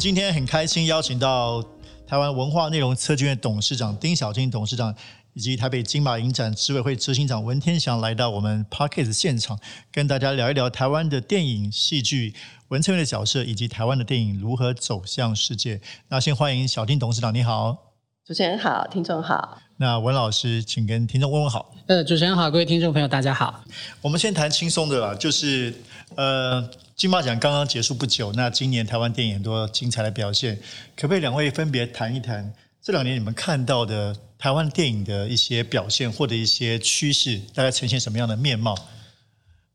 们今天很开心邀请到台湾文化内容策剧院董事长丁小金董事长，以及台北金马影展执委会执行长文天祥来到我们 Parkes 现场，跟大家聊一聊台湾的电影、戏剧、文策院的角色，以及台湾的电影如何走向世界。那先欢迎小丁董事长，你好。主持人好，听众好。那文老师，请跟听众问问好。呃，主持人好，各位听众朋友，大家好。我们先谈轻松的啦，就是呃，金马奖刚刚结束不久，那今年台湾电影很多精彩的表现，可不可以两位分别谈一谈这两年你们看到的台湾电影的一些表现或者一些趋势，大概呈现什么样的面貌？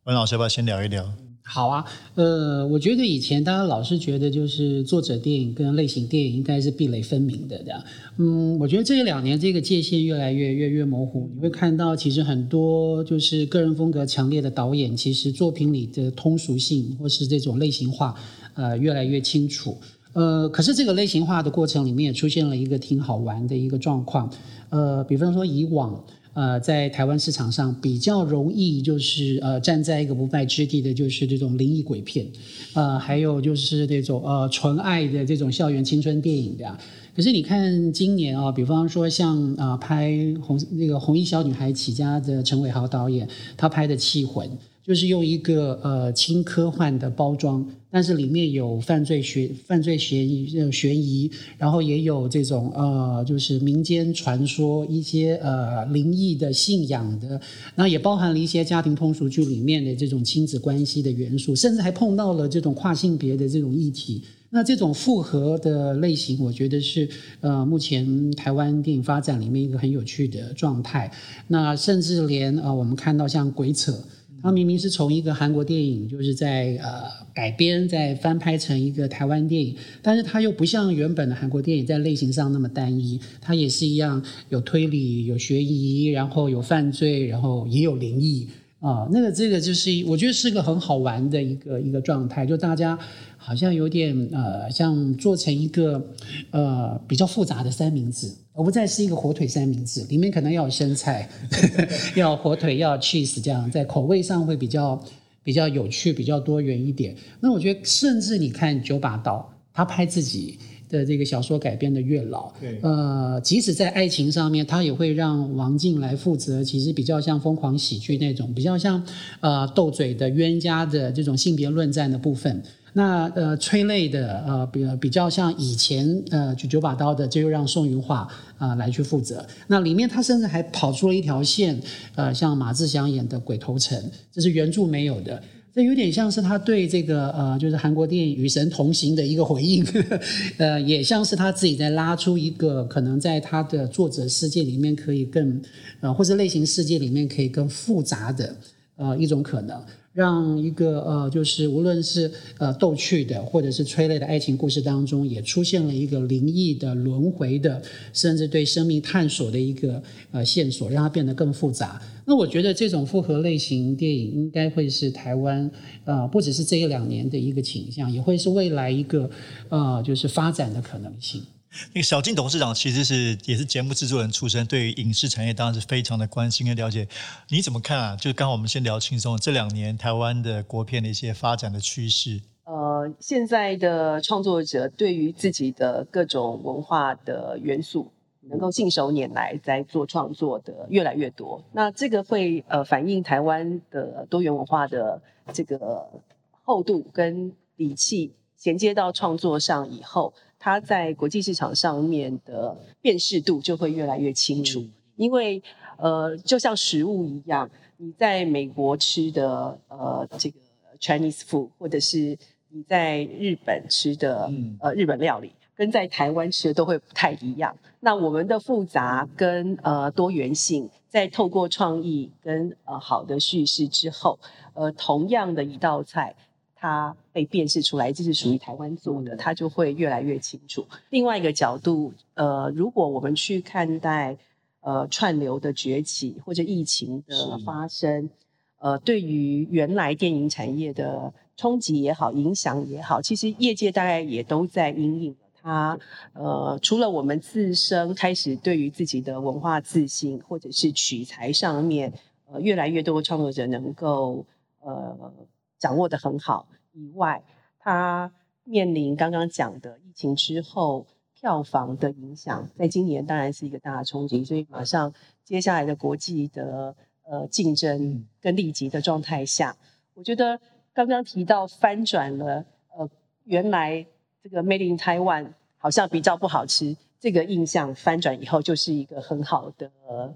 文老师，要不要先聊一聊？好啊，呃，我觉得以前大家老是觉得就是作者电影跟类型电影应该是壁垒分明的，这样。嗯，我觉得这两年这个界限越来越越越模糊。你会看到，其实很多就是个人风格强烈的导演，其实作品里的通俗性或是这种类型化，呃，越来越清楚。呃，可是这个类型化的过程里面也出现了一个挺好玩的一个状况。呃，比方说以往。呃，在台湾市场上比较容易，就是呃站在一个不败之地的，就是这种灵异鬼片，呃，还有就是那种呃纯爱的这种校园青春电影的。可是你看今年啊，比方说像啊拍红那个红衣小女孩起家的陈伟豪导演，他拍的《气魂》。就是用一个呃轻科幻的包装，但是里面有犯罪悬犯罪嫌疑悬疑，然后也有这种呃就是民间传说一些呃灵异的信仰的，那也包含了一些家庭通俗剧里面的这种亲子关系的元素，甚至还碰到了这种跨性别的这种议题。那这种复合的类型，我觉得是呃目前台湾电影发展里面一个很有趣的状态。那甚至连呃我们看到像鬼扯。它明明是从一个韩国电影，就是在呃改编、再翻拍成一个台湾电影，但是它又不像原本的韩国电影在类型上那么单一，它也是一样有推理、有悬疑，然后有犯罪，然后也有灵异啊。那个这个就是我觉得是个很好玩的一个一个状态，就大家。好像有点呃，像做成一个呃比较复杂的三明治，而不再是一个火腿三明治，里面可能要有生菜，要火腿，要 cheese，这样在口味上会比较比较有趣，比较多元一点。那我觉得，甚至你看九把刀，他拍自己的这个小说改编的月老，呃，即使在爱情上面，他也会让王静来负责，其实比较像疯狂喜剧那种，比较像呃斗嘴的冤家的这种性别论战的部分。那呃催泪的呃比比较像以前呃就九把刀的，就又让宋云画啊来去负责。那里面他甚至还跑出了一条线，呃像马志祥演的鬼头城，这是原著没有的。这有点像是他对这个呃就是韩国电影《与神同行》的一个回应，呃也像是他自己在拉出一个可能在他的作者世界里面可以更呃或者类型世界里面可以更复杂的呃一种可能。让一个呃，就是无论是呃逗趣的，或者是催泪的爱情故事当中，也出现了一个灵异的轮回的，甚至对生命探索的一个呃线索，让它变得更复杂。那我觉得这种复合类型电影应该会是台湾呃，不只是这一两年的一个倾向，也会是未来一个呃，就是发展的可能性。那个小金董事长其实是也是节目制作人出身，对于影视产业当然是非常的关心跟了解。你怎么看啊？就刚好我们先聊轻松，这两年台湾的国片的一些发展的趋势。呃，现在的创作者对于自己的各种文化的元素，能够信手拈来在做创作的越来越多。那这个会呃反映台湾的多元文化的这个厚度跟底气，衔接到创作上以后。它在国际市场上面的辨识度就会越来越清楚，因为呃，就像食物一样，你在美国吃的呃这个 Chinese food，或者是你在日本吃的嗯呃日本料理，跟在台湾吃的都会不太一样。那我们的复杂跟呃多元性，在透过创意跟呃好的叙事之后，呃，同样的一道菜。它被辨识出来，这是属于台湾做的，它就会越来越清楚。另外一个角度，呃，如果我们去看待呃串流的崛起或者疫情的发生，呃，对于原来电影产业的冲击也好，影响也好，其实业界大概也都在阴影它。呃，除了我们自身开始对于自己的文化自信，或者是取材上面，呃，越来越多创作者能够呃。掌握的很好以外，它面临刚刚讲的疫情之后票房的影响，在今年当然是一个大的冲击，所以马上接下来的国际的呃竞争跟利即的状态下，我觉得刚刚提到翻转了呃原来这个 Made in Taiwan 好像比较不好吃，这个印象翻转以后就是一个很好的。呃，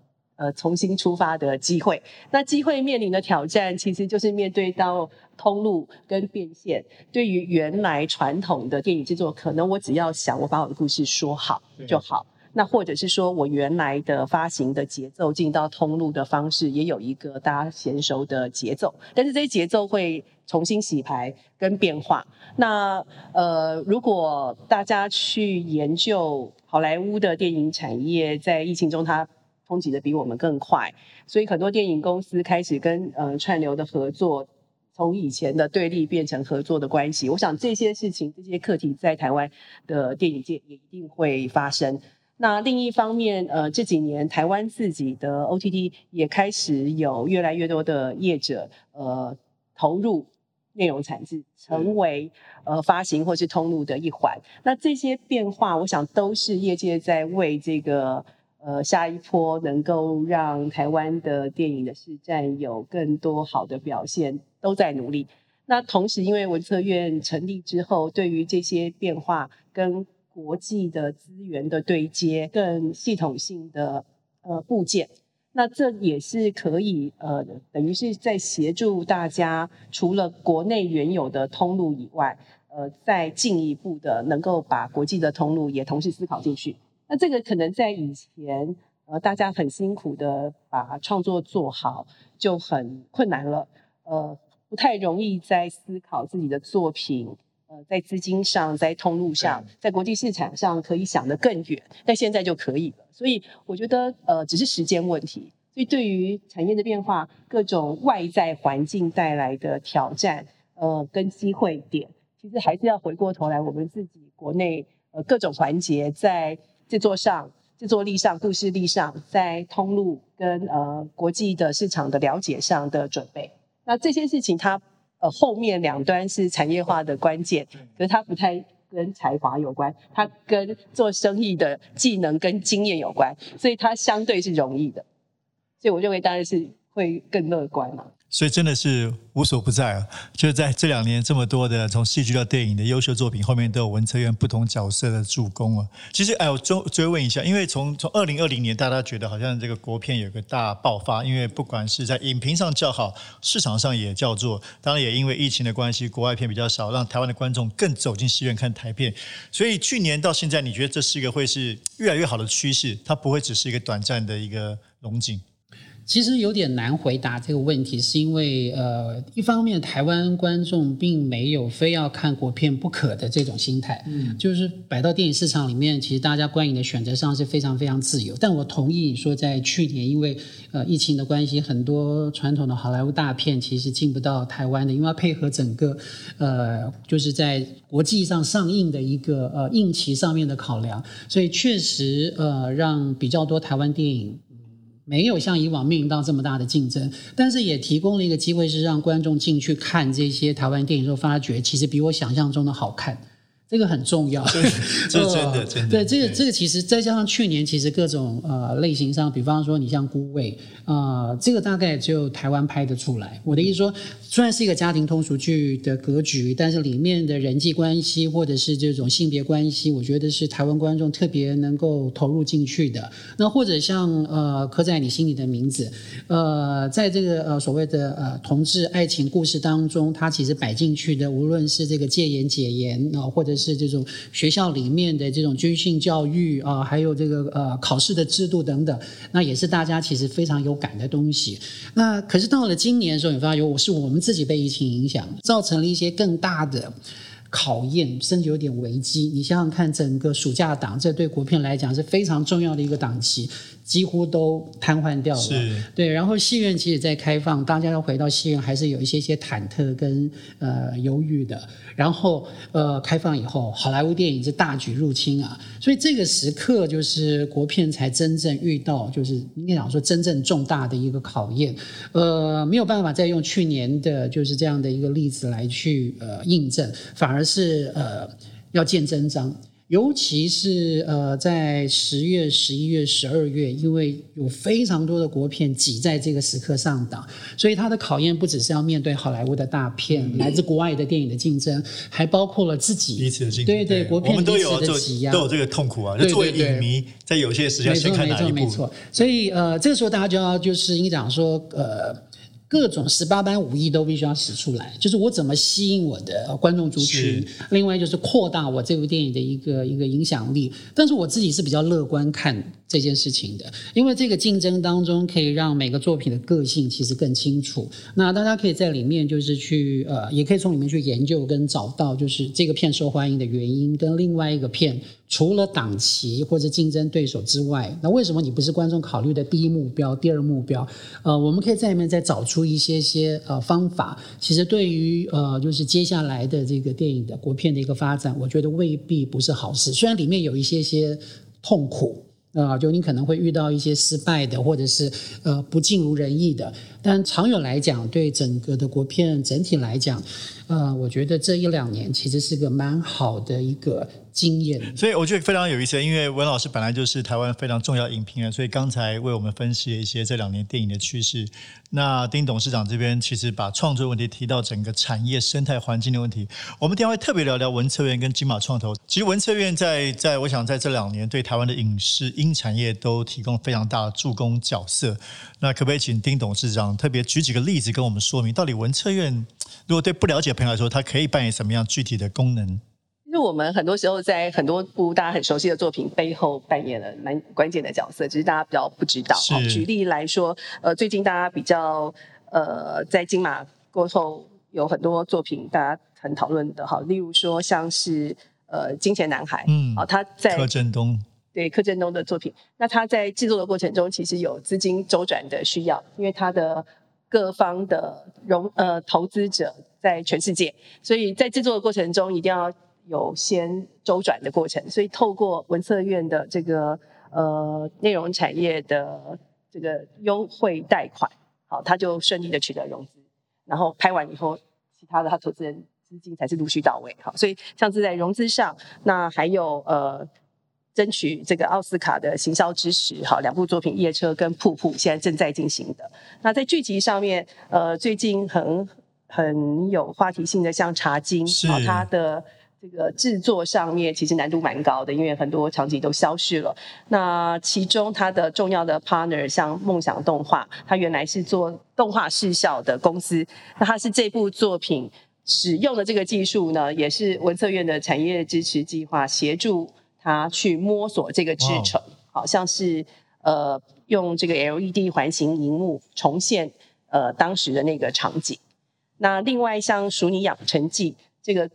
重新出发的机会。那机会面临的挑战，其实就是面对到通路跟变现。对于原来传统的电影制作，可能我只要想我把我的故事说好就好。那或者是说我原来的发行的节奏，进到通路的方式，也有一个大家娴熟的节奏。但是这些节奏会重新洗牌跟变化。那呃，如果大家去研究好莱坞的电影产业，在疫情中它。冲击的比我们更快，所以很多电影公司开始跟呃串流的合作，从以前的对立变成合作的关系。我想这些事情、这些课题在台湾的电影界也一定会发生。那另一方面，呃，这几年台湾自己的 OTT 也开始有越来越多的业者呃投入内容产制，成为呃发行或是通路的一环。那这些变化，我想都是业界在为这个。呃，下一波能够让台湾的电影的市占有更多好的表现，都在努力。那同时，因为文策院成立之后，对于这些变化跟国际的资源的对接，更系统性的呃部件，那这也是可以呃，等于是在协助大家，除了国内原有的通路以外，呃，再进一步的能够把国际的通路也同时思考进去。那这个可能在以前，呃，大家很辛苦的把创作做好就很困难了，呃，不太容易在思考自己的作品，呃，在资金上，在通路上，在国际市场上可以想得更远，但现在就可以了。所以我觉得，呃，只是时间问题。所以对于产业的变化，各种外在环境带来的挑战，呃，跟机会点，其实还是要回过头来，我们自己国内，呃，各种环节在。制作上、制作力上、故事力上，在通路跟呃国际的市场的了解上的准备，那这些事情它呃后面两端是产业化的关键，可是它不太跟才华有关，它跟做生意的技能跟经验有关，所以它相对是容易的，所以我认为当然是会更乐观嘛。所以真的是无所不在啊！就是在这两年这么多的从戏剧到电影的优秀作品后面，都有文策院不同角色的助攻啊。其实，哎，我追追问一下，因为从从二零二零年，大家觉得好像这个国片有个大爆发，因为不管是在影评上叫好，市场上也叫做，当然也因为疫情的关系，国外片比较少，让台湾的观众更走进戏院看台片。所以去年到现在，你觉得这是一个会是越来越好的趋势？它不会只是一个短暂的一个龙井？其实有点难回答这个问题，是因为呃，一方面台湾观众并没有非要看国片不可的这种心态，嗯，就是摆到电影市场里面，其实大家观影的选择上是非常非常自由。但我同意你说，在去年因为呃疫情的关系，很多传统的好莱坞大片其实进不到台湾的，因为要配合整个呃就是在国际上上映的一个呃映期上面的考量，所以确实呃让比较多台湾电影。没有像以往面临到这么大的竞争，但是也提供了一个机会，是让观众进去看这些台湾电影之后，发觉其实比我想象中的好看。这个很重要，这真的 真的。对，这个这个其实再加上去年其实各种呃类型上，比方说你像孤味啊，这个大概只有台湾拍得出来。我的意思说，虽然是一个家庭通俗剧的格局，但是里面的人际关系或者是这种性别关系，我觉得是台湾观众特别能够投入进去的。那或者像呃刻在你心里的名字，呃，在这个呃所谓的呃同志爱情故事当中，它其实摆进去的，无论是这个戒严解严啊，或者是这种学校里面的这种军训教育啊，还有这个呃考试的制度等等，那也是大家其实非常有感的东西。那可是到了今年的时候，你发现我是我们自己被疫情影响，造成了一些更大的考验，甚至有点危机。你想想看，整个暑假档，这对国片来讲是非常重要的一个档期。几乎都瘫痪掉了。是，对。然后戏院其实在开放，大家要回到戏院还是有一些些忐忑跟呃犹豫的。然后呃开放以后，好莱坞电影是大举入侵啊，所以这个时刻就是国片才真正遇到，就是应该讲说真正重大的一个考验。呃，没有办法再用去年的就是这样的一个例子来去呃印证，反而是呃要见真章。尤其是呃，在十月、十一月、十二月，因为有非常多的国片挤在这个时刻上档，所以它的考验不只是要面对好莱坞的大片，来自国外的电影的竞争，还包括了自己彼此的竞争。对对，国片彼此的挤压，都有这个痛苦啊。就作为影迷，在有些时间先看哪一部？没错，没错。所以呃，这个时候大家就要就是应该讲说呃。各种十八般武艺都必须要使出来，就是我怎么吸引我的观众族群，另外就是扩大我这部电影的一个一个影响力。但是我自己是比较乐观看这件事情的，因为这个竞争当中可以让每个作品的个性其实更清楚。那大家可以在里面就是去呃，也可以从里面去研究跟找到就是这个片受欢迎的原因，跟另外一个片。除了档期或者竞争对手之外，那为什么你不是观众考虑的第一目标、第二目标？呃，我们可以在里面再找出一些些呃方法。其实对于呃，就是接下来的这个电影的国片的一个发展，我觉得未必不是好事。虽然里面有一些些痛苦啊，就你可能会遇到一些失败的，或者是呃不尽如人意的，但长远来讲，对整个的国片整体来讲，呃，我觉得这一两年其实是个蛮好的一个。经验，所以我觉得非常有意思。因为文老师本来就是台湾非常重要影评人，所以刚才为我们分析了一些这两年电影的趋势。那丁董事长这边其实把创作问题提到整个产业生态环境的问题。我们今天会特别聊聊文策院跟金马创投。其实文策院在在我想在这两年对台湾的影视音产业都提供非常大的助攻角色。那可不可以请丁董事长特别举几个例子跟我们说明，到底文策院如果对不了解朋友来说，它可以扮演什么样具体的功能？其实我们很多时候在很多部大家很熟悉的作品背后扮演了蛮关键的角色，只是大家比较不知道。举例来说，呃，最近大家比较呃在金马过后有很多作品大家很讨论的哈，例如说像是呃《金钱男孩》，嗯，啊他在柯震东对柯震东的作品，那他在制作的过程中其实有资金周转的需要，因为他的各方的融呃投资者在全世界，所以在制作的过程中一定要。有先周转的过程，所以透过文策院的这个呃内容产业的这个优惠贷款，好，他就顺利的取得融资，然后拍完以后，其他的他投资人资金才是陆续到位，好，所以像是在融资上，那还有呃争取这个奥斯卡的行销支持，好，两部作品《夜车》跟《瀑布》现在正在进行的。那在剧集上面，呃，最近很很有话题性的，像《茶经》，好，它的。这个制作上面其实难度蛮高的，因为很多场景都消失了。那其中它的重要的 partner 像梦想动画，它原来是做动画视效的公司。那它是这部作品使用的这个技术呢，也是文策院的产业支持计划协助他去摸索这个制程。好像是呃用这个 LED 环形荧幕重现呃当时的那个场景。那另外像《熟你养成记》这个。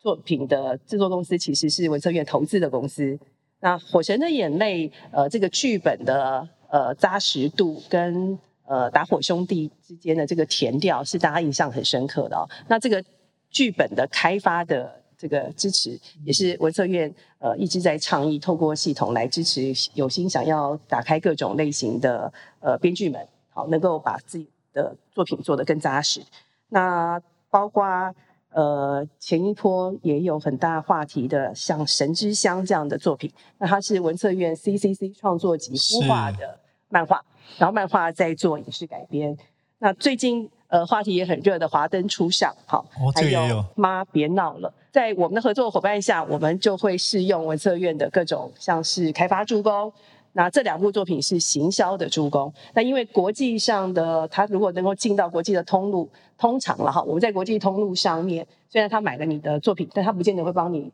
作品的制作公司其实是文策院投资的公司。那《火神的眼泪》呃，这个剧本的呃扎实度跟呃打火兄弟之间的这个甜调是大家印象很深刻的哦。那这个剧本的开发的这个支持，也是文策院呃一直在倡议，透过系统来支持有心想要打开各种类型的呃编剧们，好能够把自己的作品做得更扎实。那包括。呃，前一波也有很大话题的，像《神之乡》这样的作品，那它是文策院 CCC 创作及孵化的漫画，然后漫画在做影视改编。那最近呃话题也很热的《华灯初上》，好，还有妈别闹了，在我们的合作伙伴下，我们就会试用文策院的各种像是开发助攻。那这两部作品是行销的助攻。那因为国际上的它如果能够进到国际的通路，通常了哈，我们在国际通路上面，虽然他买了你的作品，但他不见得会帮你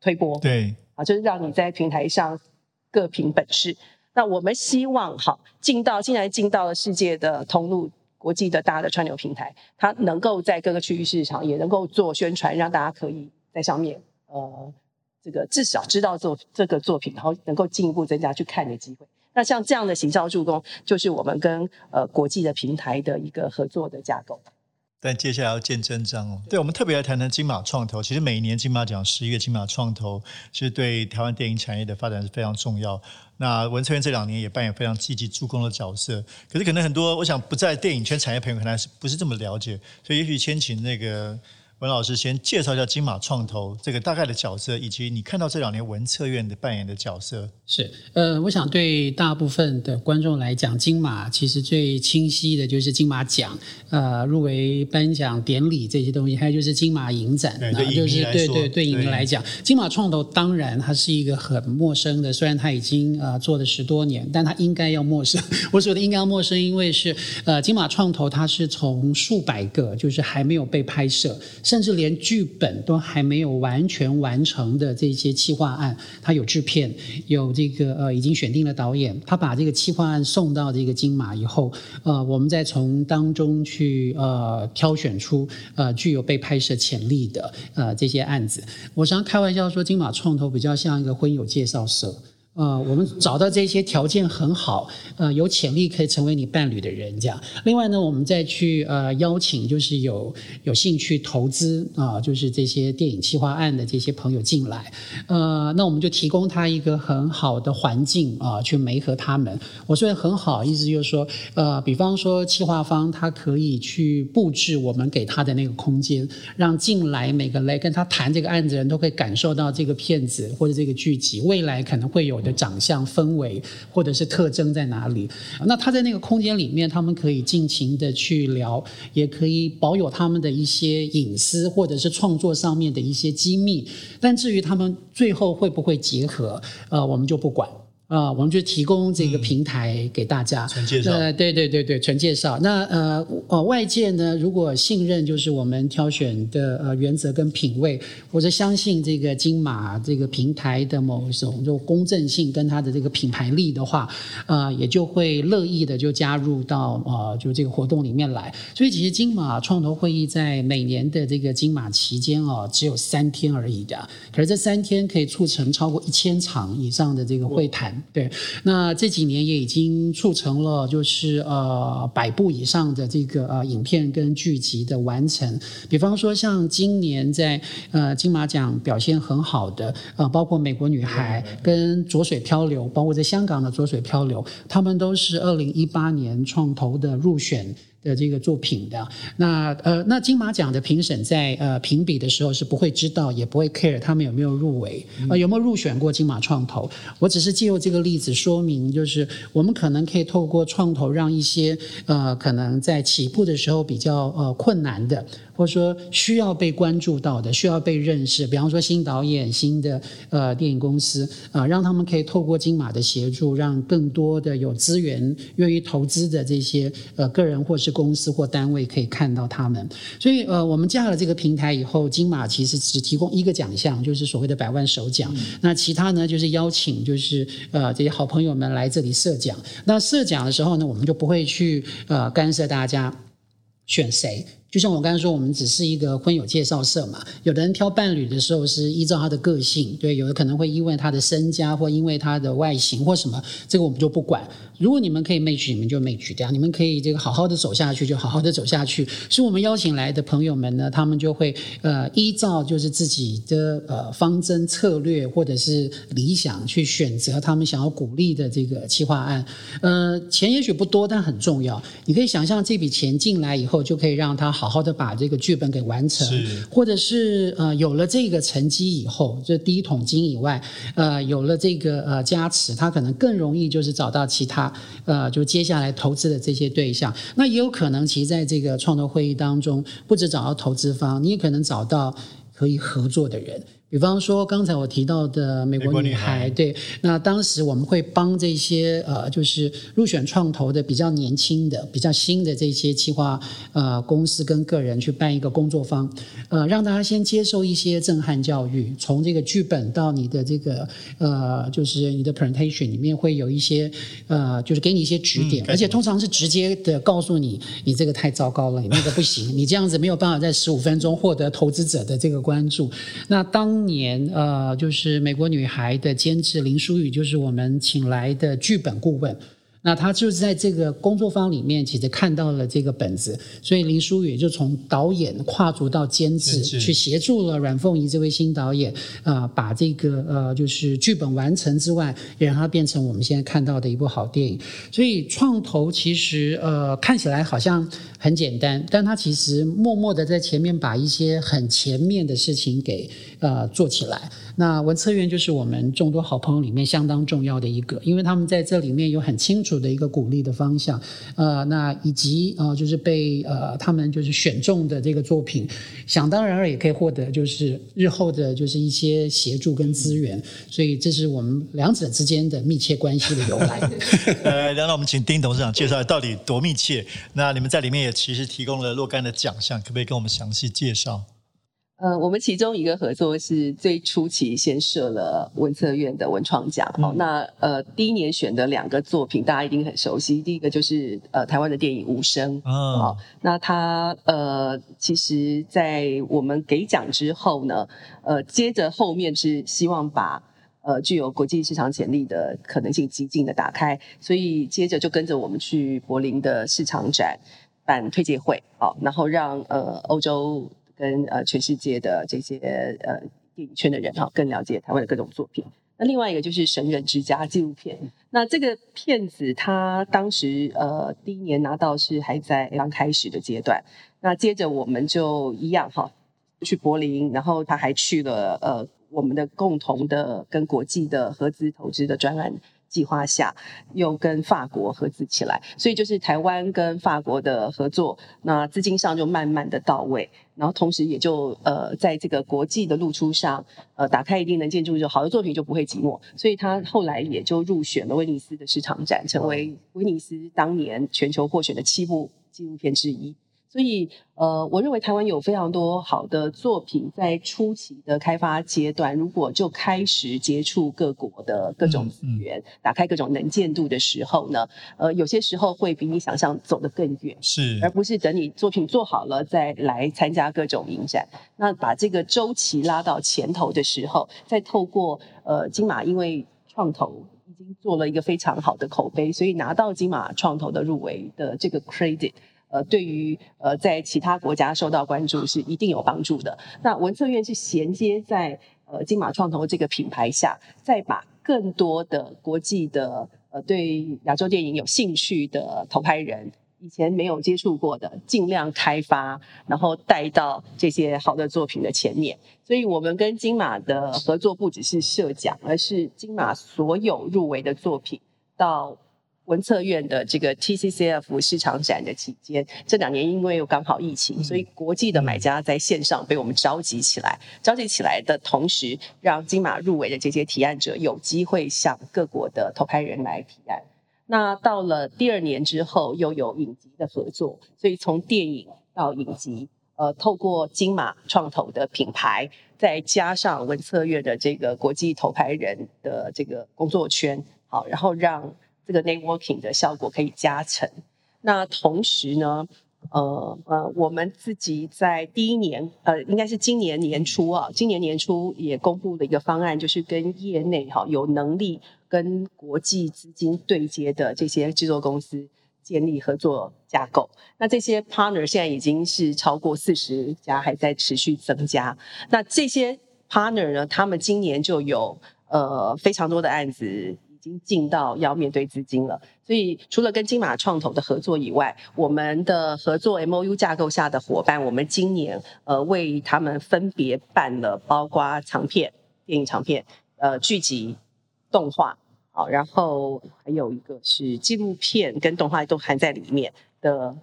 推播。对，啊，就是让你在平台上各凭本事。那我们希望哈，进到既然进到了世界的通路，国际的大的串流平台，它能够在各个区域市场也能够做宣传，让大家可以在上面呃。这个至少知道作这个作品，然后能够进一步增加去看的机会。那像这样的行销助攻，就是我们跟呃国际的平台的一个合作的架构。但接下来要见真章哦。对，我们特别来谈谈金马创投。其实每一年金马奖十一月金马创投，其实对台湾电影产业的发展是非常重要。那文策院这两年也扮演非常积极助攻的角色。可是可能很多我想不在电影圈产业朋友可能是不是这么了解，所以也许先请那个。文老师先介绍一下金马创投这个大概的角色，以及你看到这两年文策院的扮演的角色。是，呃，我想对大部分的观众来讲，金马其实最清晰的就是金马奖，呃，入围颁奖典礼这些东西，还有就是金马影展，就是对对对影迷来讲，金马创投当然它是一个很陌生的，虽然它已经呃做了十多年，但它应该要陌生。我说的应该要陌生，因为是呃金马创投它是从数百个就是还没有被拍摄。甚至连剧本都还没有完全完成的这些企划案，他有制片，有这个呃已经选定了导演，他把这个企划案送到这个金马以后，呃，我们再从当中去呃挑选出呃具有被拍摄潜力的呃这些案子。我常开玩笑说，金马创投比较像一个婚友介绍社。呃，我们找到这些条件很好，呃，有潜力可以成为你伴侣的人，这样。另外呢，我们再去呃邀请，就是有有兴趣投资啊，就是这些电影企划案的这些朋友进来，呃，那我们就提供他一个很好的环境啊，去媒合他们。我说的很好，意思就是说，呃，比方说企划方他可以去布置我们给他的那个空间，让进来每个来跟他谈这个案子的人都可以感受到这个片子或者这个剧集未来可能会有的。长相、氛围或者是特征在哪里？那他在那个空间里面，他们可以尽情的去聊，也可以保有他们的一些隐私，或者是创作上面的一些机密。但至于他们最后会不会结合，呃，我们就不管。啊，我们就提供这个平台给大家。纯介绍。呃，对对对对，纯介绍。那呃呃，外界呢，如果信任就是我们挑选的呃原则跟品味，或者相信这个金马这个平台的某一种就公正性跟它的这个品牌力的话，呃，也就会乐意的就加入到呃就这个活动里面来。所以其实金马创投会议在每年的这个金马期间哦，只有三天而已的，可是这三天可以促成超过一千场以上的这个会谈。对，那这几年也已经促成了，就是呃百部以上的这个呃影片跟剧集的完成。比方说，像今年在呃金马奖表现很好的呃，包括《美国女孩》跟《浊水漂流》，包括在香港的《浊水漂流》，他们都是二零一八年创投的入选。的这个作品的那呃那金马奖的评审在呃评比的时候是不会知道也不会 care 他们有没有入围呃有没有入选过金马创投我只是借用这个例子说明就是我们可能可以透过创投让一些呃可能在起步的时候比较呃困难的。或者说需要被关注到的，需要被认识，比方说新导演、新的呃电影公司啊，让他们可以透过金马的协助，让更多的有资源、愿意投资的这些呃个人或是公司或单位可以看到他们。所以呃，我们加了这个平台以后，金马其实只提供一个奖项，就是所谓的百万首奖。那其他呢，就是邀请就是呃这些好朋友们来这里设奖。那设奖的时候呢，我们就不会去呃干涉大家选谁。就像我刚才说，我们只是一个婚友介绍社嘛。有的人挑伴侣的时候是依照他的个性，对，有的可能会因为他的身家或因为他的外形或什么，这个我们就不管。如果你们可以 match，你们就 match 掉；你们可以这个好好的走下去，就好好的走下去。是我们邀请来的朋友们呢，他们就会呃依照就是自己的呃方针策略或者是理想去选择他们想要鼓励的这个企划案。呃，钱也许不多，但很重要。你可以想象这笔钱进来以后，就可以让他。好好的把这个剧本给完成，或者是呃有了这个成绩以后，这第一桶金以外，呃有了这个呃加持，他可能更容易就是找到其他呃就接下来投资的这些对象。那也有可能，其实在这个创投会议当中，不止找到投资方，你也可能找到可以合作的人。比方说，刚才我提到的美国女孩，对，那当时我们会帮这些呃，就是入选创投的比较年轻的、比较新的这些企划呃公司跟个人去办一个工作坊，呃，让大家先接受一些震撼教育，从这个剧本到你的这个呃，就是你的 presentation 里面会有一些呃，就是给你一些指点，而且通常是直接的告诉你，你这个太糟糕了，你那个不行，你这样子没有办法在十五分钟获得投资者的这个关注。那当当年呃，就是美国女孩的监制林淑雨，就是我们请来的剧本顾问。那他就是在这个工作坊里面，其实看到了这个本子，所以林书宇就从导演跨足到监制，去协助了阮凤仪这位新导演，啊，把这个呃就是剧本完成之外，也让它变成我们现在看到的一部好电影。所以创投其实呃看起来好像很简单，但他其实默默的在前面把一些很前面的事情给呃做起来。那文策院就是我们众多好朋友里面相当重要的一个，因为他们在这里面有很清楚的一个鼓励的方向，呃，那以及呃，就是被呃他们就是选中的这个作品，想当然了也可以获得就是日后的就是一些协助跟资源，所以这是我们两者之间的密切关系的由来。呃，那我们请丁董事长介绍到底多密切？那你们在里面也其实提供了若干的奖项，可不可以跟我们详细介绍？呃，我们其中一个合作是最初期先设了文策院的文创奖。好，那呃第一年选的两个作品，大家一定很熟悉。第一个就是呃台湾的电影《无声》。好，那它呃其实，在我们给奖之后呢，呃接着后面是希望把呃具有国际市场潜力的可能性极尽的打开，所以接着就跟着我们去柏林的市场展办推介会。好，然后让呃欧洲。跟呃全世界的这些呃电影圈的人哈，更了解台湾的各种作品。那另外一个就是《神人之家》纪录片。那这个片子，它当时呃第一年拿到是还在刚开始的阶段。那接着我们就一样哈，去柏林，然后他还去了呃我们的共同的跟国际的合资投资的专案。计划下又跟法国合资起来，所以就是台湾跟法国的合作，那资金上就慢慢的到位，然后同时也就呃在这个国际的露出上，呃打开一定的建筑，就好的作品就不会寂寞，所以他后来也就入选了威尼斯的市场展，成为威尼斯当年全球获选的七部纪录片之一。所以，呃，我认为台湾有非常多好的作品，在初期的开发阶段，如果就开始接触各国的各种资源，打开各种能见度的时候呢，呃，有些时候会比你想象走得更远，是，而不是等你作品做好了再来参加各种影展。那把这个周期拉到前头的时候，再透过呃金马，因为创投已经做了一个非常好的口碑，所以拿到金马创投的入围的这个 credit。呃，对于呃，在其他国家受到关注是一定有帮助的。那文策院是衔接在呃金马创投这个品牌下，再把更多的国际的呃对亚洲电影有兴趣的投拍人，以前没有接触过的，尽量开发，然后带到这些好的作品的前面。所以我们跟金马的合作不只是设奖，而是金马所有入围的作品到。文策院的这个 TCCF 市场展的期间，这两年因为又刚好疫情，所以国际的买家在线上被我们召集起来，召集起来的同时，让金马入围的这些提案者有机会向各国的投拍人来提案。那到了第二年之后，又有影集的合作，所以从电影到影集，呃，透过金马创投的品牌，再加上文策院的这个国际投拍人的这个工作圈，好，然后让。这个 networking 的效果可以加成。那同时呢，呃呃，我们自己在第一年，呃，应该是今年年初啊，今年年初也公布了一个方案，就是跟业内哈有能力跟国际资金对接的这些制作公司建立合作架构。那这些 partner 现在已经是超过四十家，还在持续增加。那这些 partner 呢，他们今年就有呃非常多的案子。已经进到要面对资金了，所以除了跟金马创投的合作以外，我们的合作 M O U 架构下的伙伴，我们今年呃为他们分别办了包括长片、电影长片、呃剧集、动画，好，然后还有一个是纪录片跟动画都含在里面的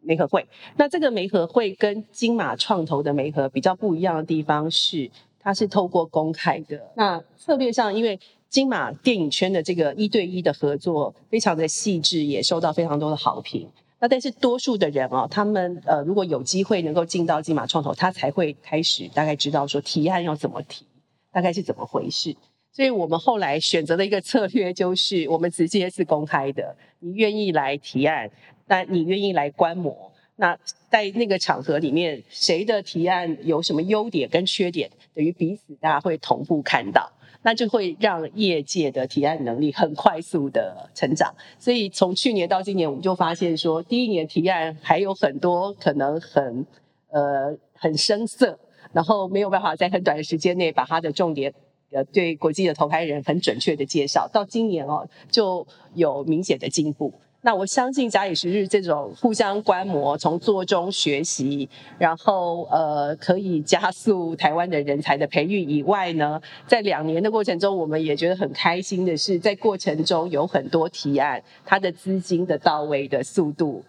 媒合会。那这个媒合会跟金马创投的媒合比较不一样的地方是，它是透过公开的。那策略上，因为金马电影圈的这个一对一的合作非常的细致，也受到非常多的好评。那但是多数的人哦，他们呃如果有机会能够进到金马创投，他才会开始大概知道说提案要怎么提，大概是怎么回事。所以我们后来选择的一个策略就是，我们直接是公开的，你愿意来提案，那你愿意来观摩，那在那个场合里面，谁的提案有什么优点跟缺点，等于彼此大家会同步看到，那就会让业界的提案能力很快速的成长。所以从去年到今年，我们就发现说，第一年提案还有很多可能很呃很生涩，然后没有办法在很短的时间内把它的重点呃对国际的投拍人很准确的介绍。到今年哦，就有明显的进步。那我相信假以时日，这种互相观摩、从做中学习，然后呃，可以加速台湾的人才的培育以外呢，在两年的过程中，我们也觉得很开心的是，在过程中有很多提案，它的资金的到位的速度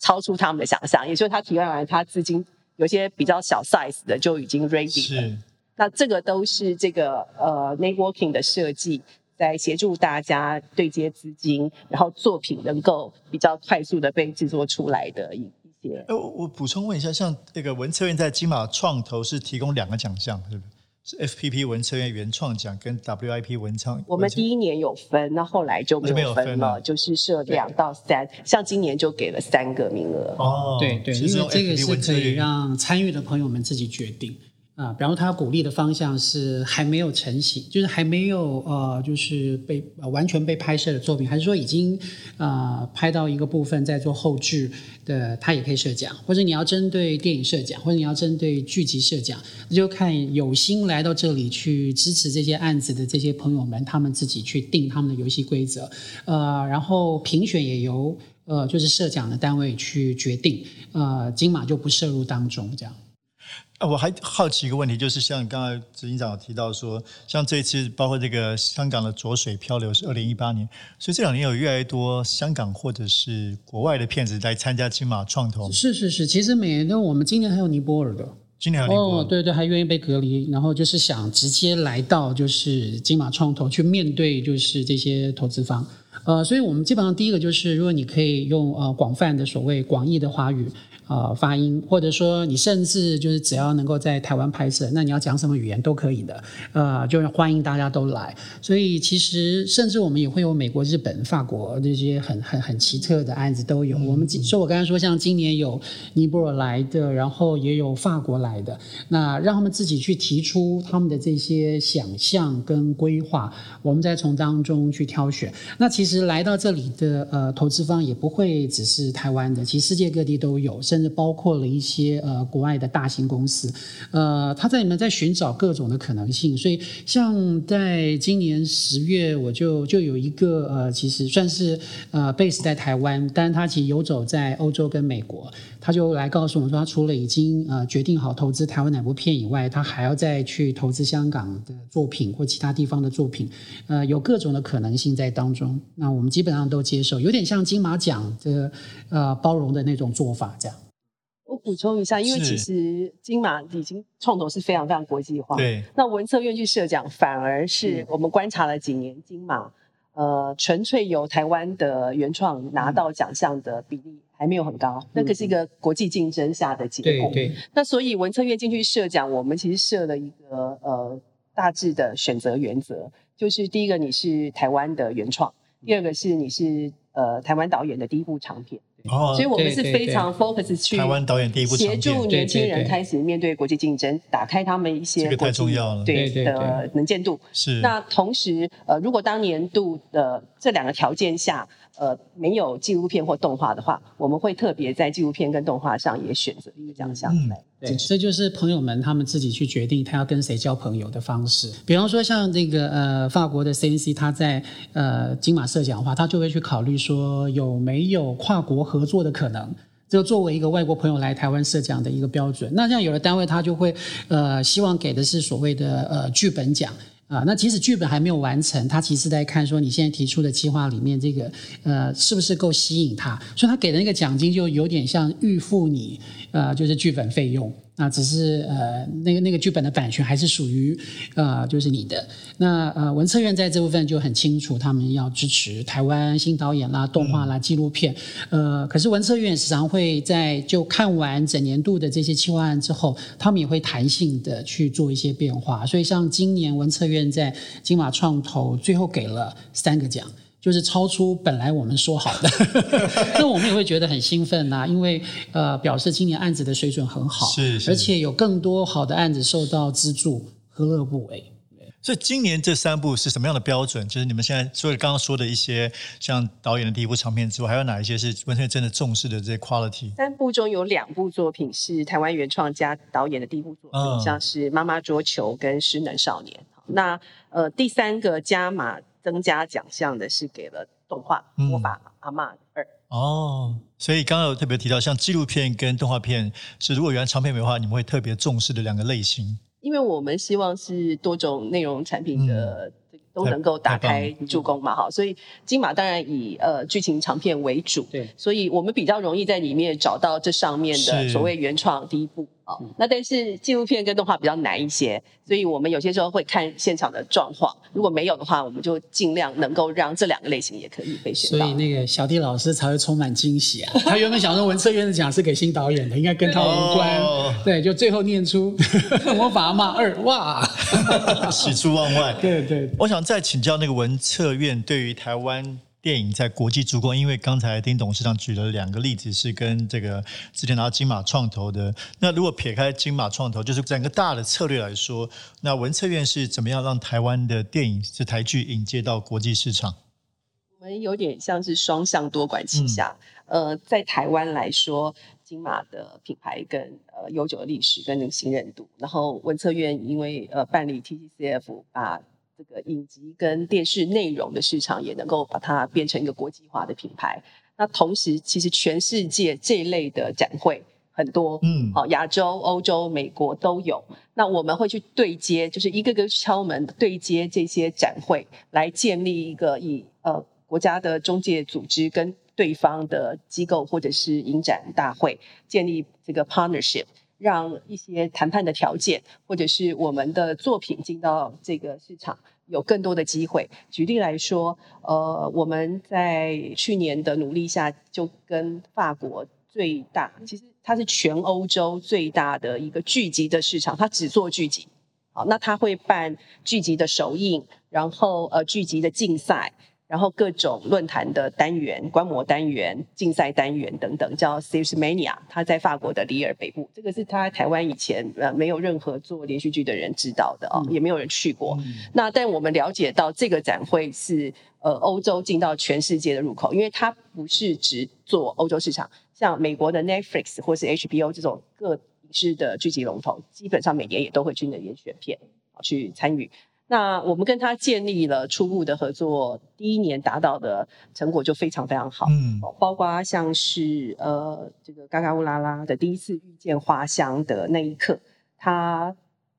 超出他们的想象，也就是他提案完，他资金有些比较小 size 的就已经 ready 了。是，那这个都是这个呃 networking 的设计。在协助大家对接资金，然后作品能够比较快速的被制作出来的一一些。哎，我我补充问一下，像那个文策院在金马创投是提供两个奖项，是不是？是 FPP 文策院原创奖跟 WIP 文创。我们第一年有分，那后来就没有分了，就是设两到三，像今年就给了三个名额。哦，对对，因为这个是可以让参与的朋友们自己决定。啊，比方说他鼓励的方向是还没有成型，就是还没有呃，就是被完全被拍摄的作品，还是说已经啊拍到一个部分在做后置的，他也可以设奖，或者你要针对电影设奖，或者你要针对剧集设奖，那就看有心来到这里去支持这些案子的这些朋友们，他们自己去定他们的游戏规则，呃，然后评选也由呃就是设奖的单位去决定，呃，金马就不涉入当中这样。啊，我还好奇一个问题，就是像刚才执行长有提到说，像这次包括这个香港的浊水漂流是二零一八年，所以这两年有越来越多香港或者是国外的片子来参加金马创投。是是是，其实每年都我们今年还有尼泊尔的，今年还有尼泊尔，对对，还愿意被隔离，然后就是想直接来到就是金马创投去面对就是这些投资方，呃，所以我们基本上第一个就是，如果你可以用呃广泛的所谓广义的华语。啊，发音，或者说你甚至就是只要能够在台湾拍摄，那你要讲什么语言都可以的，呃，就是欢迎大家都来。所以其实甚至我们也会有美国、日本、法国这些很很很奇特的案子都有。我们说，我刚才说像今年有尼泊尔来的，然后也有法国来的，那让他们自己去提出他们的这些想象跟规划，我们再从当中去挑选。那其实来到这里的呃投资方也不会只是台湾的，其实世界各地都有。甚甚至包括了一些呃国外的大型公司，呃，他在里面在寻找各种的可能性。所以，像在今年十月，我就就有一个呃，其实算是呃 base 在台湾，但是他其实游走在欧洲跟美国，他就来告诉我们说，他除了已经呃决定好投资台湾哪部片以外，他还要再去投资香港的作品或其他地方的作品，呃，有各种的可能性在当中。那我们基本上都接受，有点像金马奖的呃包容的那种做法这样。我补充一下，因为其实金马已经创投是非常非常国际化。对。那文策院去设奖，反而是我们观察了几年，金马呃纯粹由台湾的原创拿到奖项的比例还没有很高。那个是一个国际竞争下的结果。对对。那所以文策院进去设奖，我们其实设了一个呃大致的选择原则，就是第一个你是台湾的原创，第二个是你是呃台湾导演的第一部长片。所以，我们是非常 focus 去台湾导演第一部协助年轻人开始面对国际竞争，打开他们一些这个太重要了，对的能见度。是。那同时，呃，如果当年度的这两个条件下。呃，没有纪录片或动画的话，我们会特别在纪录片跟动画上也选择一个奖项来。对，这就是朋友们他们自己去决定他要跟谁交朋友的方式。比方说，像那个呃法国的 CNC，他在呃金马设奖的话，他就会去考虑说有没有跨国合作的可能，就作为一个外国朋友来台湾设奖的一个标准。那像有的单位他就会呃希望给的是所谓的呃剧本奖。啊，那即使剧本还没有完成，他其实在看说你现在提出的计划里面这个呃是不是够吸引他，所以他给的那个奖金就有点像预付你呃就是剧本费用。那只是呃，那个那个剧本的版权还是属于呃，就是你的。那呃，文策院在这部分就很清楚，他们要支持台湾新导演啦、动画啦、纪录片。呃，可是文策院时常会在就看完整年度的这些企划案之后，他们也会弹性的去做一些变化。所以像今年文策院在金马创投最后给了三个奖。就是超出本来我们说好的，那我们也会觉得很兴奋呐，因为呃表示今年案子的水准很好，是，而且有更多好的案子受到资助，何乐不为？所以今年这三部是什么样的标准？就是你们现在除了刚刚说的一些像导演的第一部长片之外，还有哪一些是文特真的重视的这些 quality？三部中有两部作品是台湾原创加导演的第一部作品，像是《妈妈桌球》跟《失能少年》。那呃，第三个加码增加奖项的是给了动画《魔法阿妈二》。哦，所以刚刚有特别提到，像纪录片跟动画片是如果原来长片的话，你们会特别重视的两个类型。因为我们希望是多种内容产品的都能够打开助攻嘛，哈，所以金马当然以呃剧情长片为主，对，所以我们比较容易在里面找到这上面的所谓原创第一部。哦，那但是纪录片跟动画比较难一些，所以我们有些时候会看现场的状况，如果没有的话，我们就尽量能够让这两个类型也可以被选到。所以那个小弟老师才会充满惊喜啊！他原本想说文策院的奖是给新导演的，应该跟他无关。对，就最后念出 《魔法嘛二》，哇，喜出望外。对对，我想再请教那个文策院对于台湾。电影在国际助攻，因为刚才丁董事长举了两个例子，是跟这个之前拿到金马创投的。那如果撇开金马创投，就是整个大的策略来说，那文策院是怎么样让台湾的电影是台剧引接到国际市场？我们有点像是双向多管齐下。呃，在台湾来说，金马的品牌跟呃悠久的历史跟信任度，然后文策院因为呃办理 TCCF 把。这个影集跟电视内容的市场也能够把它变成一个国际化的品牌。那同时，其实全世界这一类的展会很多，嗯，好，亚洲、欧洲、美国都有。那我们会去对接，就是一个个敲门对接这些展会，来建立一个以呃国家的中介组织跟对方的机构或者是影展大会建立这个 partnership。让一些谈判的条件，或者是我们的作品进到这个市场，有更多的机会。举例来说，呃，我们在去年的努力下，就跟法国最大，其实它是全欧洲最大的一个聚集的市场，它只做聚集。好，那它会办聚集的首映，然后呃聚集的竞赛。然后各种论坛的单元、观摩单元、竞赛单元等等，叫 s i r s Mania，它在法国的里尔北部。这个是他台湾以前呃没有任何做连续剧的人知道的哦，也没有人去过。那但我们了解到这个展会是呃欧洲进到全世界的入口，因为它不是只做欧洲市场，像美国的 Netflix 或是 HBO 这种各影视的剧集龙头，基本上每年也都会去那边选片去参与。那我们跟他建立了初步的合作，第一年达到的成果就非常非常好。嗯，包括像是呃这个嘎嘎乌拉拉的第一次遇见花香的那一刻，他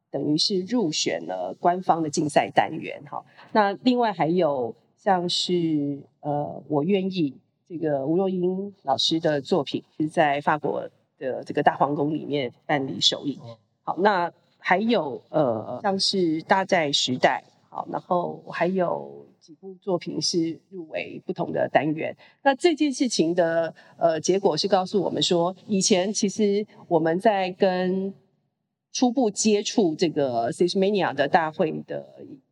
等于是入选了官方的竞赛单元。哈，那另外还有像是呃我愿意这个吴若英老师的作品是在法国的这个大皇宫里面办理首映。好，那。还有呃，像是大寨时代，好，然后还有几部作品是入围不同的单元。那这件事情的呃结果是告诉我们说，以前其实我们在跟初步接触这个 Sismania 的大会的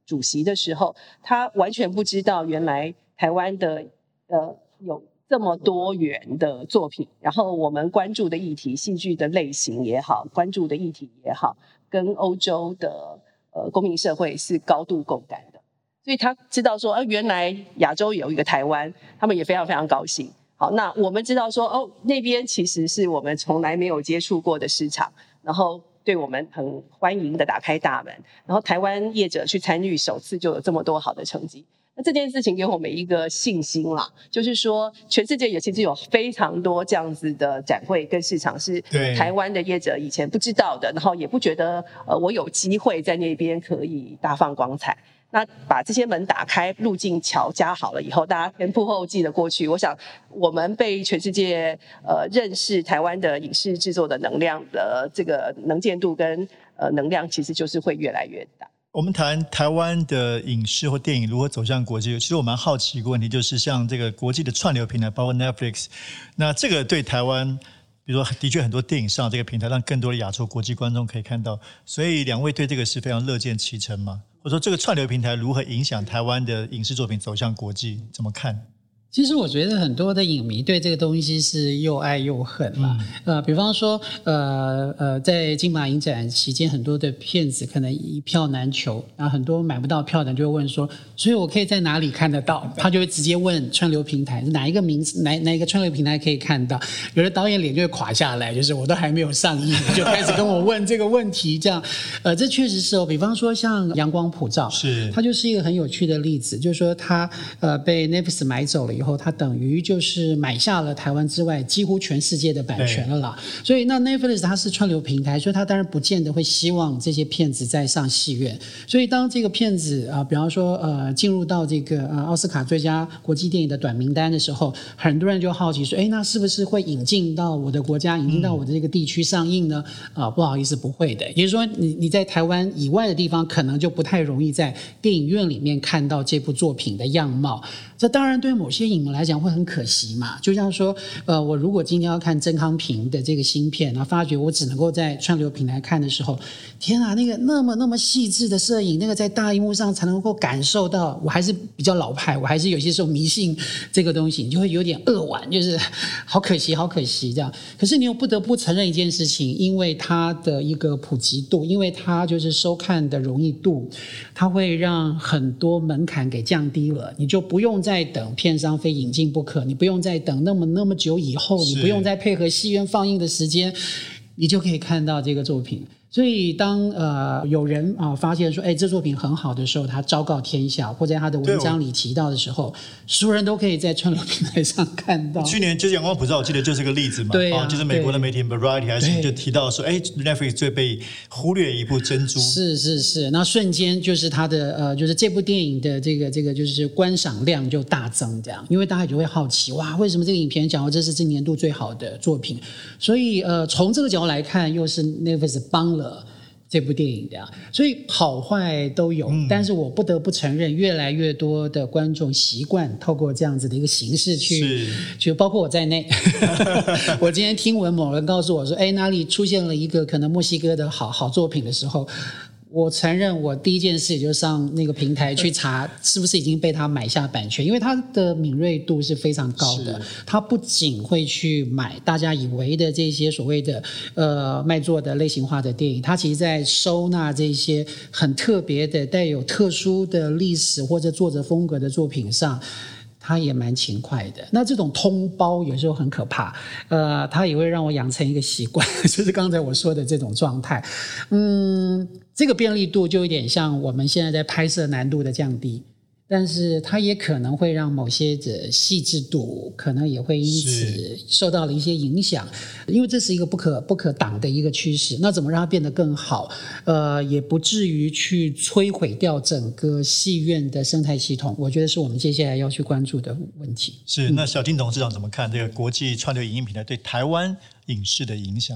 主席的时候，他完全不知道原来台湾的呃有这么多元的作品，然后我们关注的议题、戏剧的类型也好，关注的议题也好。跟欧洲的呃公民社会是高度共感的，所以他知道说，呃，原来亚洲有一个台湾，他们也非常非常高兴。好，那我们知道说，哦，那边其实是我们从来没有接触过的市场，然后对我们很欢迎的打开大门，然后台湾业者去参与，首次就有这么多好的成绩。那这件事情给我们一个信心啦，就是说，全世界也其实有非常多这样子的展会跟市场是台湾的业者以前不知道的，然后也不觉得呃我有机会在那边可以大放光彩。那把这些门打开，路径桥加好了以后，大家前仆后继的过去，我想我们被全世界呃认识台湾的影视制作的能量的这个能见度跟呃能量，其实就是会越来越大。我们谈台湾的影视或电影如何走向国际，其实我蛮好奇一个问题，就是像这个国际的串流平台，包括 Netflix，那这个对台湾比如说，的确很多电影上这个平台，让更多的亚洲国际观众可以看到。所以两位对这个是非常乐见其成嘛？或者说，这个串流平台如何影响台湾的影视作品走向国际？怎么看？其实我觉得很多的影迷对这个东西是又爱又恨嘛。呃，比方说，呃呃，在金马影展期间，很多的片子可能一票难求，然后很多买不到票的就会问说：“所以我可以在哪里看得到？”他就会直接问串流平台哪一个名字，哪哪一个串流平台可以看到。有的导演脸就会垮下来，就是我都还没有上映，就开始跟我问这个问题。这样，呃，这确实是哦。比方说，像《阳光普照》，是它就是一个很有趣的例子，就是说它呃被 Netflix 买走了以后，它等于就是买下了台湾之外几乎全世界的版权了啦。所以那 Netflix 它是串流平台，所以它当然不见得会希望这些片子再上戏院。所以当这个片子啊，比方说呃进入到这个呃奥斯卡最佳国际电影的短名单的时候，很多人就好奇说，哎，那是不是会引进到我的国家，引进到我的这个地区上映呢？啊，不好意思，不会的。也就是说，你你在台湾以外的地方，可能就不太容易在电影院里面看到这部作品的样貌。这当然对某些影迷来讲会很可惜嘛。就像说，呃，我如果今天要看曾康平的这个新片，然后发觉我只能够在串流平台看的时候，天啊，那个那么那么细致的摄影，那个在大荧幕上才能够感受到。我还是比较老派，我还是有些时候迷信这个东西，你就会有点扼腕，就是好可惜，好可惜这样。可是你又不得不承认一件事情，因为它的一个普及度，因为它就是收看的容易度，它会让很多门槛给降低了，你就不用。再等片商非引进不可，你不用再等那么那么久以后，你不用再配合戏院放映的时间，你就可以看到这个作品。所以，当呃有人啊发现说，哎，这作品很好的时候，他昭告天下，或在他的文章里提到的时候，所有人都可以在串流平台上看到。去年就是阳光普照，我记得就是个例子嘛。对啊，就是美国的媒体 Variety 还是就提到说，哎，Netflix 最被忽略一部珍珠。是是是，那瞬间就是他的呃，就是这部电影的这个这个就是观赏量就大增，这样，因为大家就会好奇，哇，为什么这个影片讲到这是这年度最好的作品？所以呃，从这个角度来看，又是 Netflix 帮了。这部电影的，所以好坏都有，但是我不得不承认，越来越多的观众习惯透过这样子的一个形式去，就包括我在内。我今天听闻某人告诉我说，哎，哪里出现了一个可能墨西哥的好好作品的时候。我承认，我第一件事就是上那个平台去查，是不是已经被他买下版权，因为他的敏锐度是非常高的。他不仅会去买大家以为的这些所谓的呃卖座的类型化的电影，他其实在收纳这些很特别的、带有特殊的历史或者作者风格的作品上。他也蛮勤快的，那这种通包有时候很可怕，呃，他也会让我养成一个习惯，就是刚才我说的这种状态，嗯，这个便利度就有点像我们现在在拍摄难度的降低。但是它也可能会让某些的细致度，可能也会因此受到了一些影响，因为这是一个不可不可挡的一个趋势。那怎么让它变得更好？呃，也不至于去摧毁掉整个戏院的生态系统。我觉得是我们接下来要去关注的问题。是那小金董事长怎么看这个国际串流影音平台对台湾影视的影响？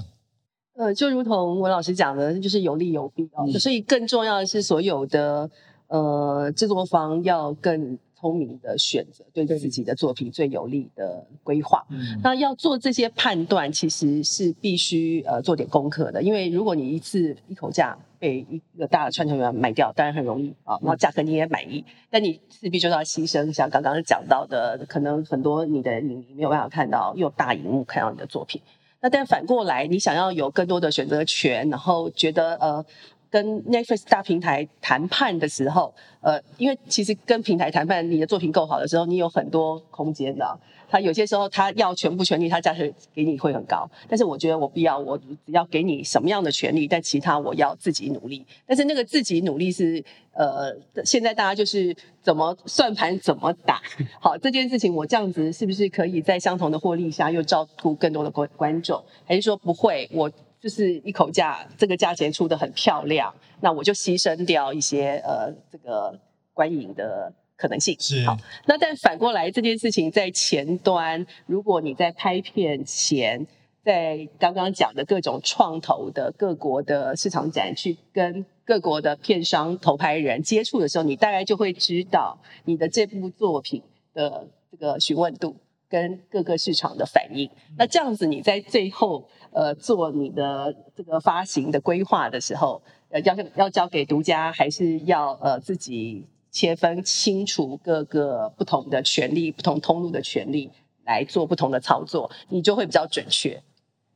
呃，就如同文老师讲的，就是有利有弊哦。所以更重要的是所有的。呃，制作方要更聪明的选择对自己的作品最有利的规划。那要做这些判断，其实是必须呃做点功课的。因为如果你一次一口价被一个大的串串员买掉，当然很容易啊，然后价格你也满意，但你势必就要牺牲像刚刚讲到的，可能很多你的影迷没有办法看到用大荧幕看到你的作品。那但反过来，你想要有更多的选择权，然后觉得呃。跟 Netflix 大平台谈判的时候，呃，因为其实跟平台谈判，你的作品够好的时候，你有很多空间的。他有些时候他要全部权利，他价钱给你会很高。但是我觉得我必要，我只要给你什么样的权利，但其他我要自己努力。但是那个自己努力是，呃，现在大家就是怎么算盘怎么打。好，这件事情我这样子是不是可以在相同的获利下又照顾更多的观观众？还是说不会？我。就是一口价，这个价钱出的很漂亮，那我就牺牲掉一些呃这个观影的可能性。是好，那但反过来这件事情在前端，如果你在拍片前，在刚刚讲的各种创投的各国的市场展去跟各国的片商投拍人接触的时候，你大概就会知道你的这部作品的这个询问度。跟各个市场的反应。那这样子你在最后呃做你的这个发行的规划的时候，呃要要交给独家，还是要呃自己切分清楚各个不同的权利、不同通路的权利来做不同的操作，你就会比较准确。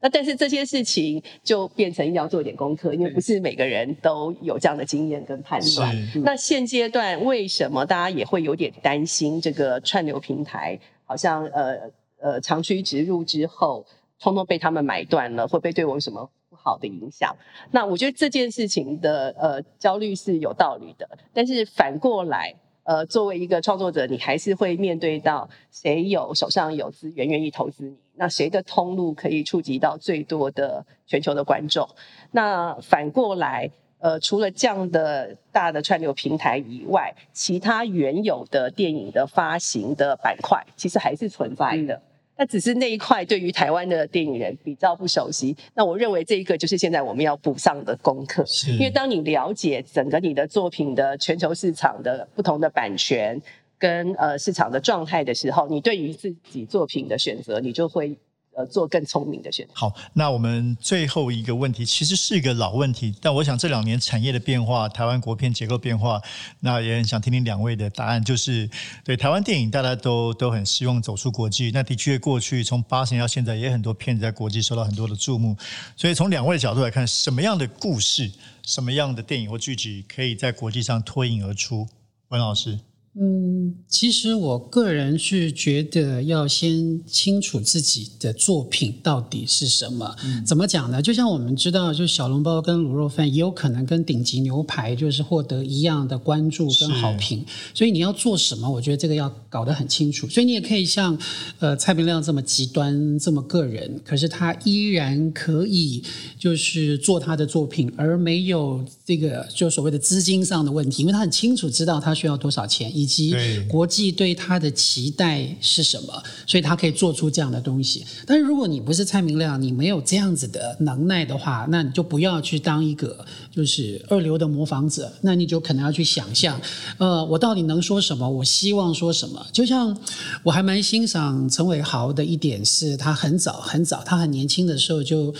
那但是这些事情就变成要做一点功课，因为不是每个人都有这样的经验跟判断。那现阶段为什么大家也会有点担心这个串流平台好像呃呃长驱直入之后，通通被他们买断了，会不会对我有什么不好的影响？那我觉得这件事情的呃焦虑是有道理的，但是反过来。呃，作为一个创作者，你还是会面对到谁有手上有资源愿意投资你，那谁的通路可以触及到最多的全球的观众？那反过来，呃，除了这样的大的串流平台以外，其他原有的电影的发行的板块，其实还是存在的。那只是那一块对于台湾的电影人比较不熟悉。那我认为这一个就是现在我们要补上的功课。因为当你了解整个你的作品的全球市场的不同的版权跟呃市场的状态的时候，你对于自己作品的选择，你就会。呃，做更聪明的选择。好，那我们最后一个问题，其实是一个老问题，但我想这两年产业的变化，台湾国片结构变化，那也很想听听两位的答案。就是对台湾电影，大家都都很希望走出国际。那的确，过去从八十年到现在，也很多片子在国际受到很多的注目。所以从两位的角度来看，什么样的故事，什么样的电影或剧集，可以在国际上脱颖而出？文老师。嗯，其实我个人是觉得要先清楚自己的作品到底是什么。怎么讲呢？就像我们知道，就小笼包跟卤肉饭也有可能跟顶级牛排就是获得一样的关注跟好评。所以你要做什么，我觉得这个要搞得很清楚。所以你也可以像呃蔡明亮这么极端这么个人，可是他依然可以就是做他的作品，而没有这个就所谓的资金上的问题，因为他很清楚知道他需要多少钱。以及国际对他的期待是什么，所以他可以做出这样的东西。但是如果你不是蔡明亮，你没有这样子的能耐的话，那你就不要去当一个就是二流的模仿者。那你就可能要去想象，呃，我到底能说什么？我希望说什么？就像我还蛮欣赏陈伟豪的一点是，他很早很早，他很年轻的时候就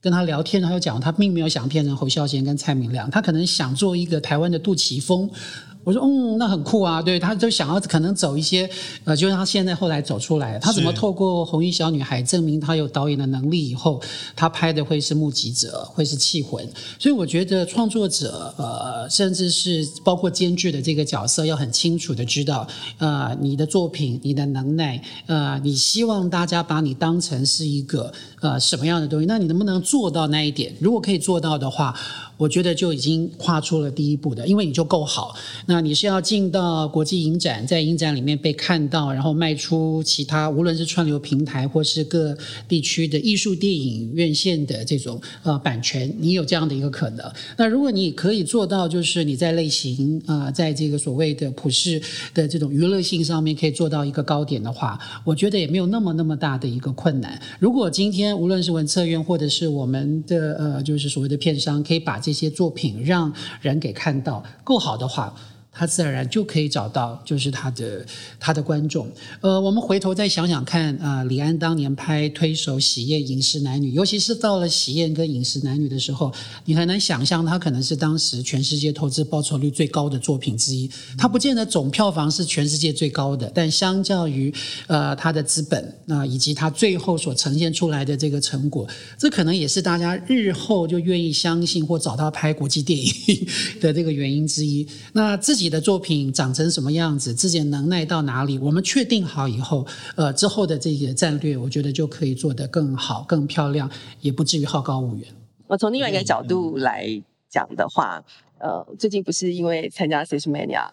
跟他聊天，他就讲他并没有想变成侯孝贤跟蔡明亮，他可能想做一个台湾的杜琪峰。我说嗯，那很酷啊，对，他就想要可能走一些，呃，就像他现在后来走出来，他怎么透过红衣小女孩证明他有导演的能力以后，他拍的会是目击者，会是气魂，所以我觉得创作者，呃，甚至是包括监制的这个角色，要很清楚的知道，呃，你的作品，你的能耐，呃，你希望大家把你当成是一个呃什么样的东西，那你能不能做到那一点？如果可以做到的话。我觉得就已经跨出了第一步的，因为你就够好。那你是要进到国际影展，在影展里面被看到，然后卖出其他无论是串流平台或是各地区的艺术电影院线的这种呃版权，你有这样的一个可能。那如果你可以做到，就是你在类型啊，在这个所谓的普世的这种娱乐性上面可以做到一个高点的话，我觉得也没有那么那么大的一个困难。如果今天无论是文策院或者是我们的呃，就是所谓的片商，可以把这一些作品让人给看到够好的话。他自然而然就可以找到，就是他的他的观众。呃，我们回头再想想看，啊，李安当年拍推手《喜宴饮食男女》，尤其是到了《喜宴》跟《饮食男女》的时候，你很难想象他可能是当时全世界投资报酬率最高的作品之一。他不见得总票房是全世界最高的，但相较于呃他的资本啊，以及他最后所呈现出来的这个成果，这可能也是大家日后就愿意相信或找他拍国际电影的这个原因之一。那自己。的作品长成什么样子，自己的能耐到哪里，我们确定好以后，呃，之后的这个战略，我觉得就可以做得更好、更漂亮，也不至于好高骛远。我从另外一个角度来讲的话，呃，最近不是因为参加 s i s Mania，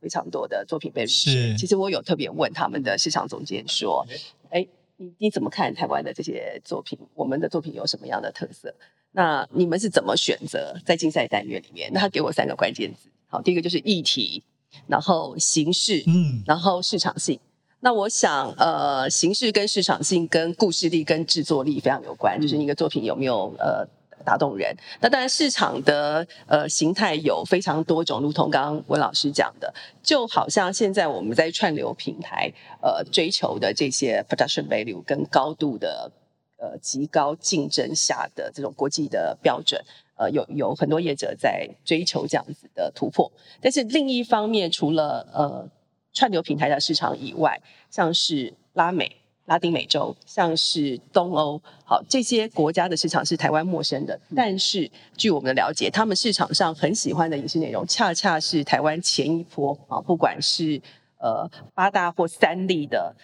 非常多的作品被是，其实我有特别问他们的市场总监说，哎，你你怎么看台湾的这些作品？我们的作品有什么样的特色？那你们是怎么选择在竞赛单元里面？那他给我三个关键字。好，第一个就是议题，然后形式，嗯，然后市场性。那我想，呃，形式跟市场性跟故事力跟制作力非常有关，就是一个作品有没有呃打动人。那当然，市场的呃形态有非常多种，如同刚刚文老师讲的，就好像现在我们在串流平台呃追求的这些 production value 跟高度的呃极高竞争下的这种国际的标准，呃有有很多业者在追求这样子的突破。但是另一方面，除了呃串流平台的市场以外，像是拉美。拉丁美洲，像是东欧，好这些国家的市场是台湾陌生的。但是据我们的了解，他们市场上很喜欢的影视内容，恰恰是台湾前一波啊，不管是呃八大或三立的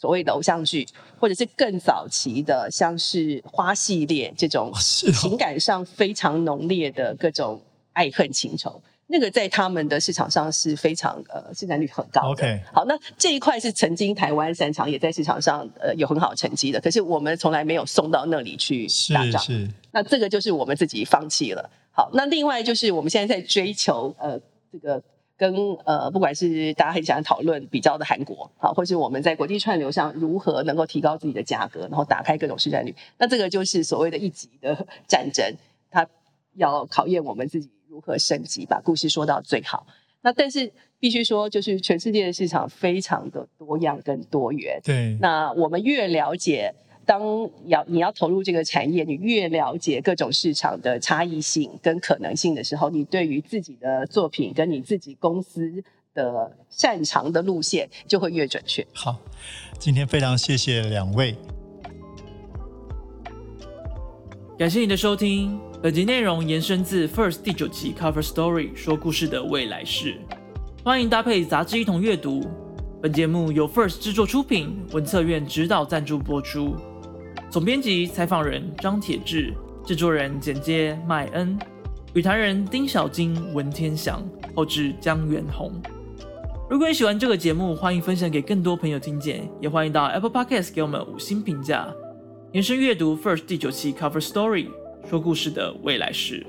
所谓的偶像剧，或者是更早期的，像是花系列这种情感上非常浓烈的各种爱恨情仇。那个在他们的市场上是非常呃市占率很高的。OK，好，那这一块是曾经台湾擅长，也在市场上呃有很好成绩的。可是我们从来没有送到那里去打仗。是是。那这个就是我们自己放弃了。好，那另外就是我们现在在追求呃这个跟呃不管是大家很喜欢讨论比较的韩国，好，或是我们在国际串流上如何能够提高自己的价格，然后打开各种市占率。那这个就是所谓的一级的战争，它要考验我们自己。如何升级，把故事说到最好？那但是必须说，就是全世界的市场非常的多样跟多元。对，那我们越了解，当要你要投入这个产业，你越了解各种市场的差异性跟可能性的时候，你对于自己的作品跟你自己公司的擅长的路线就会越准确。好，今天非常谢谢两位。感谢你的收听，本集内容延伸自 First 第九集 Cover Story 说故事的未来式，欢迎搭配杂志一同阅读。本节目由 First 制作出品，文策院指导赞助播出。总编辑、采访人张铁志，制作人简介麦恩，语坛人丁小金、文天祥，后制江远红。如果你喜欢这个节目，欢迎分享给更多朋友听见，也欢迎到 Apple Podcast 给我们五星评价。延伸阅读 First 第九期 Cover Story 说故事的未来式。